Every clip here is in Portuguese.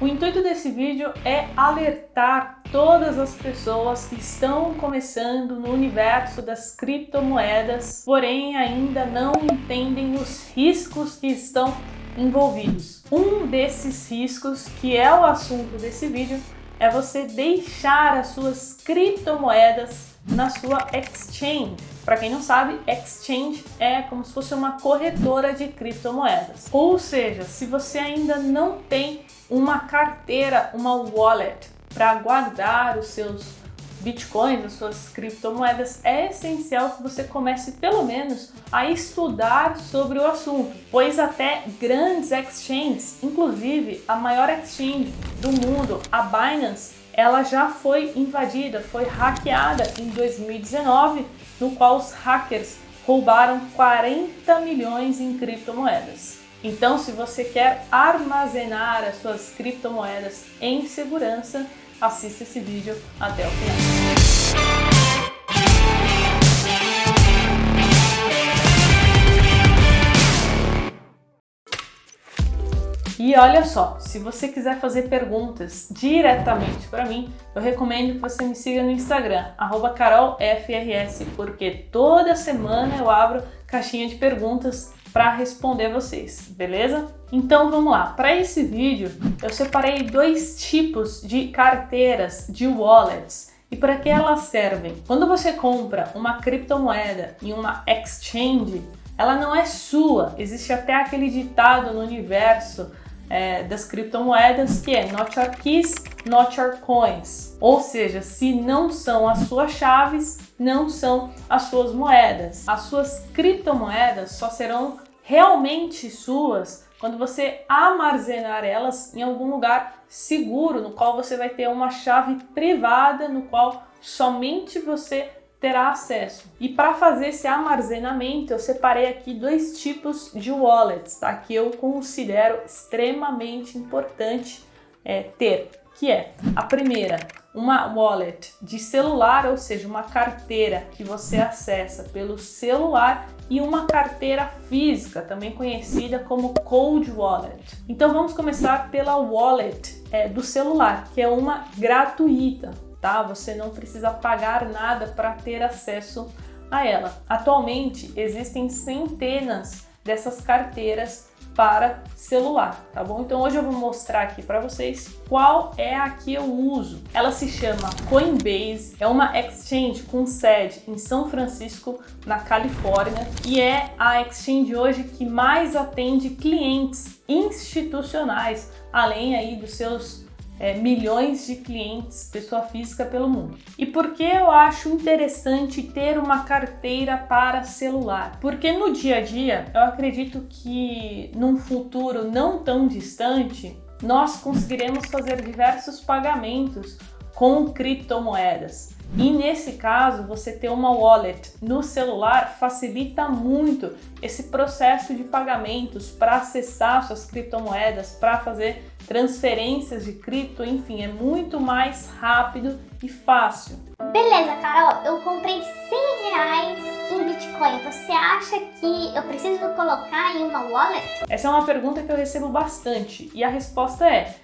O intuito desse vídeo é alertar todas as pessoas que estão começando no universo das criptomoedas, porém ainda não entendem os riscos que estão envolvidos. Um desses riscos, que é o assunto desse vídeo, é você deixar as suas criptomoedas na sua exchange. Para quem não sabe, exchange é como se fosse uma corretora de criptomoedas. Ou seja, se você ainda não tem uma carteira, uma wallet para guardar os seus bitcoins, as suas criptomoedas, é essencial que você comece pelo menos a estudar sobre o assunto, pois até grandes exchanges, inclusive a maior exchange do mundo, a Binance, ela já foi invadida, foi hackeada em 2019, no qual os hackers roubaram 40 milhões em criptomoedas. Então, se você quer armazenar as suas criptomoedas em segurança, assista esse vídeo até o final. E olha só, se você quiser fazer perguntas diretamente para mim, eu recomendo que você me siga no Instagram, carolfrs, porque toda semana eu abro caixinha de perguntas para responder vocês, beleza? Então vamos lá. Para esse vídeo, eu separei dois tipos de carteiras de wallets e para que elas servem. Quando você compra uma criptomoeda em uma exchange, ela não é sua. Existe até aquele ditado no universo é, das criptomoedas que é not your keys, not your coins. Ou seja, se não são as suas chaves, não são as suas moedas. As suas criptomoedas só serão realmente suas quando você armazenar elas em algum lugar seguro, no qual você vai ter uma chave privada, no qual somente você terá acesso. E para fazer esse armazenamento, eu separei aqui dois tipos de wallets, tá? Que eu considero extremamente importante é, ter, que é a primeira, uma wallet de celular, ou seja, uma carteira que você acessa pelo celular e uma carteira física, também conhecida como cold wallet. Então vamos começar pela wallet é, do celular, que é uma gratuita tá? Você não precisa pagar nada para ter acesso a ela. Atualmente existem centenas dessas carteiras para celular, tá bom? Então hoje eu vou mostrar aqui para vocês qual é a que eu uso. Ela se chama Coinbase, é uma exchange com sede em São Francisco, na Califórnia, e é a exchange hoje que mais atende clientes institucionais, além aí dos seus é, milhões de clientes, pessoa física pelo mundo. E por que eu acho interessante ter uma carteira para celular? Porque no dia a dia eu acredito que num futuro não tão distante nós conseguiremos fazer diversos pagamentos com criptomoedas. E nesse caso, você ter uma wallet no celular facilita muito esse processo de pagamentos para acessar suas criptomoedas, para fazer transferências de cripto, enfim, é muito mais rápido e fácil. Beleza, Carol, eu comprei 100 reais em Bitcoin. Você acha que eu preciso colocar em uma wallet? Essa é uma pergunta que eu recebo bastante e a resposta é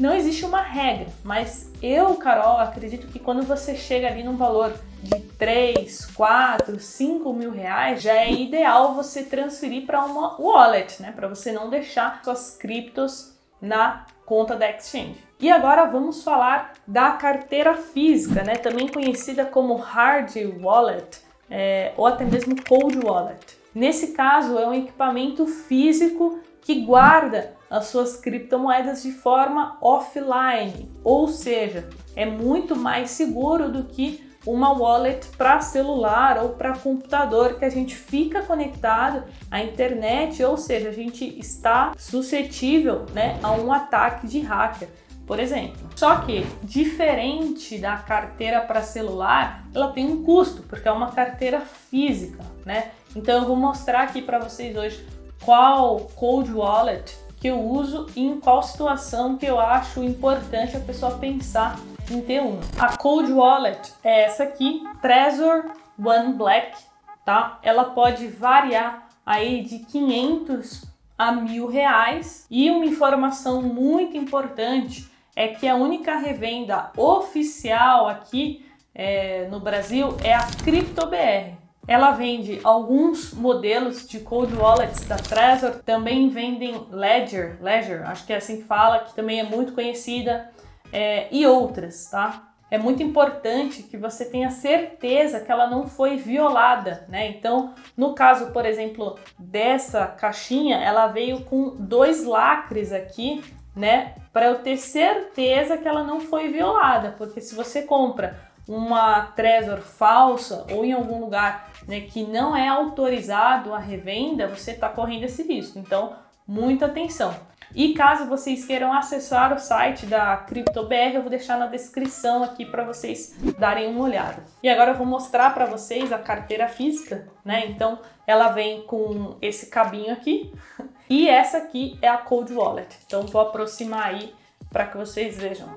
não existe uma regra, mas eu, Carol, acredito que quando você chega ali num valor de 3, 4, 5 mil reais, já é ideal você transferir para uma wallet, né? Para você não deixar suas criptos na conta da exchange. E agora vamos falar da carteira física, né? Também conhecida como hard wallet é, ou até mesmo cold wallet. Nesse caso, é um equipamento físico que guarda as suas criptomoedas de forma offline, ou seja, é muito mais seguro do que uma wallet para celular ou para computador que a gente fica conectado à internet, ou seja, a gente está suscetível né, a um ataque de hacker, por exemplo. Só que, diferente da carteira para celular, ela tem um custo, porque é uma carteira física, né? Então eu vou mostrar aqui para vocês hoje qual cold wallet que eu uso e em qual situação que eu acho importante a pessoa pensar em ter um. A cold wallet é essa aqui, Trezor One Black, tá? Ela pode variar aí de 500 a mil reais. E uma informação muito importante é que a única revenda oficial aqui é, no Brasil é a CryptoBR. Ela vende alguns modelos de cold wallets da Trezor, também vendem Ledger, Ledger, acho que é assim que fala, que também é muito conhecida, é, e outras, tá? É muito importante que você tenha certeza que ela não foi violada, né? Então, no caso, por exemplo, dessa caixinha, ela veio com dois lacres aqui, né? Para eu ter certeza que ela não foi violada, porque se você compra uma Trezor falsa ou em algum lugar né, que não é autorizado a revenda, você está correndo esse risco. Então, muita atenção. E caso vocês queiram acessar o site da CryptoBR, eu vou deixar na descrição aqui para vocês darem uma olhada. E agora eu vou mostrar para vocês a carteira física, né? Então, ela vem com esse cabinho aqui e essa aqui é a Cold Wallet. Então, vou aproximar aí para que vocês vejam.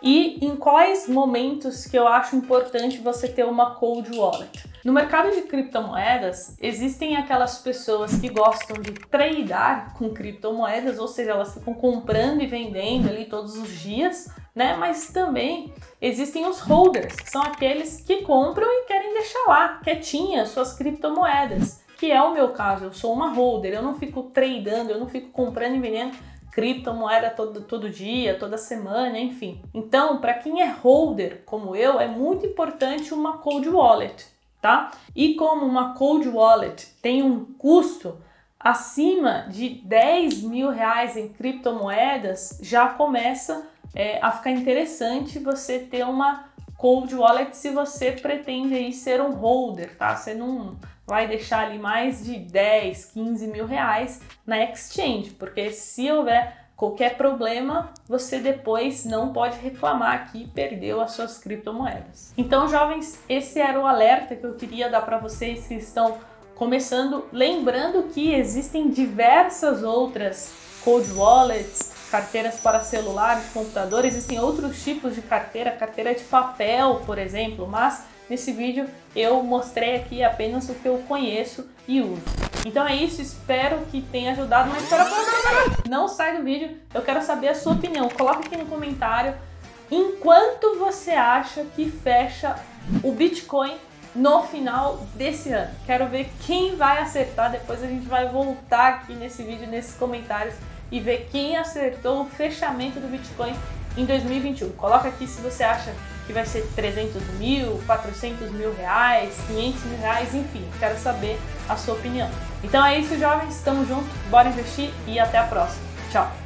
E em quais momentos que eu acho importante você ter uma cold wallet? No mercado de criptomoedas, existem aquelas pessoas que gostam de tradear com criptomoedas, ou seja, elas ficam comprando e vendendo ali todos os dias, né? Mas também existem os holders, que são aqueles que compram e querem deixar lá quietinhas suas criptomoedas, que é o meu caso. Eu sou uma holder, eu não fico tradando, eu não fico comprando e vendendo criptomoeda todo, todo dia, toda semana, enfim. Então, para quem é holder como eu, é muito importante uma cold wallet, tá? E como uma cold wallet tem um custo acima de 10 mil reais em criptomoedas, já começa é, a ficar interessante você ter uma cold wallet se você pretende aí ser um holder, tá? Você não vai deixar ali mais de 10, 15 mil reais na exchange, porque se houver qualquer problema, você depois não pode reclamar que perdeu as suas criptomoedas. Então, jovens, esse era o alerta que eu queria dar para vocês que estão começando, lembrando que existem diversas outras cold wallets, carteiras para celular, de computador, existem outros tipos de carteira, carteira de papel, por exemplo, mas Nesse vídeo eu mostrei aqui apenas o que eu conheço e uso. Então é isso, espero que tenha ajudado, mas espera, não sai do vídeo, eu quero saber a sua opinião. Coloca aqui no comentário enquanto você acha que fecha o Bitcoin no final desse ano. Quero ver quem vai acertar, depois a gente vai voltar aqui nesse vídeo, nesses comentários e ver quem acertou o fechamento do Bitcoin em 2021. Coloca aqui se você acha que vai ser 300 mil, 400 mil reais, 500 mil reais, enfim, quero saber a sua opinião. Então é isso, jovens, estamos juntos, bora investir e até a próxima. Tchau!